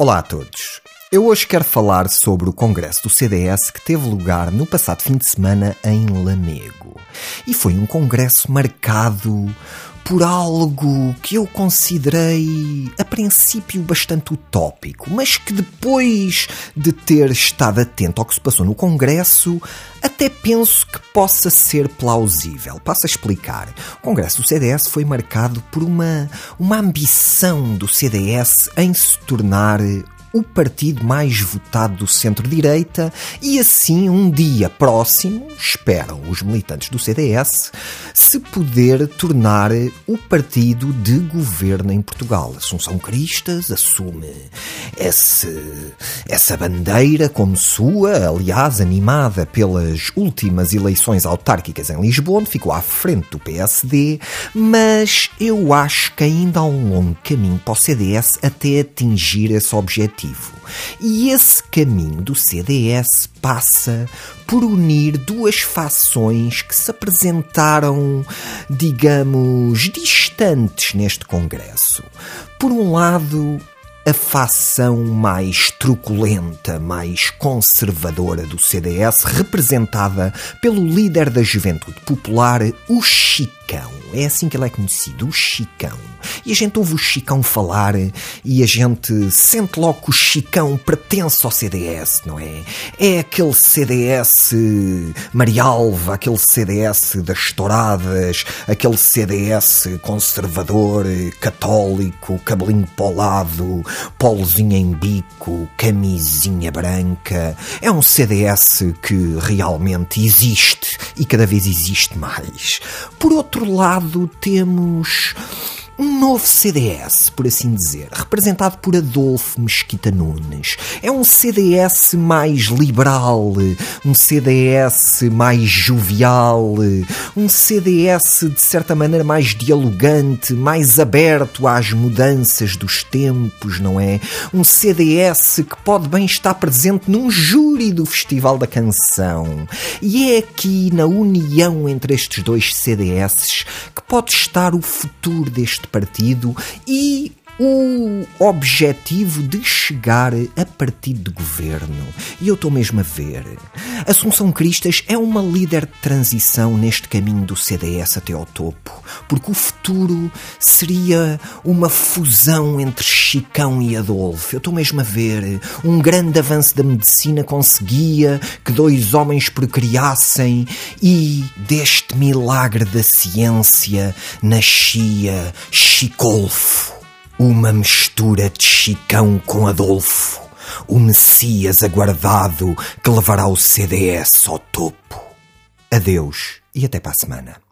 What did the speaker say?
Olá a todos. Eu hoje quero falar sobre o congresso do CDS que teve lugar no passado fim de semana em Lamego. E foi um congresso marcado por algo que eu considerei a princípio bastante utópico, mas que depois de ter estado atento ao que se passou no Congresso, até penso que possa ser plausível. Passo a explicar. O Congresso do CDS foi marcado por uma, uma ambição do CDS em se tornar o partido mais votado do centro-direita e assim um dia próximo, esperam os militantes do CDS, se poder tornar o partido de governo em Portugal. Assunção Cristas assume esse, essa bandeira como sua, aliás, animada pelas últimas eleições autárquicas em Lisboa, onde ficou à frente do PSD, mas eu acho que ainda há um longo caminho para o CDS até atingir esse objetivo. E esse caminho do CDS passa por unir duas fações que se apresentaram, digamos, distantes neste Congresso. Por um lado, a facção mais truculenta, mais conservadora do CDS, representada pelo líder da juventude popular, o Chicão. É assim que ele é conhecido, o Chicão. E a gente ouve o Chicão falar e a gente sente logo que o Chicão pertence ao CDS, não é? É aquele CDS Marialva, aquele CDS das touradas, aquele CDS conservador, católico, cabelinho polado, polozinho em bico, camisinha branca. É um CDS que realmente existe e cada vez existe mais. Por outro lado, temos um novo CDS, por assim dizer, representado por Adolfo Mesquita Nunes. É um CDS mais liberal, um CDS mais jovial, um CDS de certa maneira mais dialogante, mais aberto às mudanças dos tempos, não é? Um CDS que pode bem estar presente num júri do Festival da Canção. E é aqui na união entre estes dois CDS que pode estar o futuro deste partido e o objetivo de chegar a partido de governo. E eu estou mesmo a ver. Assunção Cristas é uma líder de transição neste caminho do CDS até ao topo, porque o futuro seria uma fusão entre Chicão e Adolfo. Eu estou mesmo a ver. Um grande avanço da medicina conseguia que dois homens procriassem e deste milagre da ciência nascia Chicolfo. Uma mistura de Chicão com Adolfo. O Messias aguardado que levará o CDS ao topo. Adeus e até para a semana.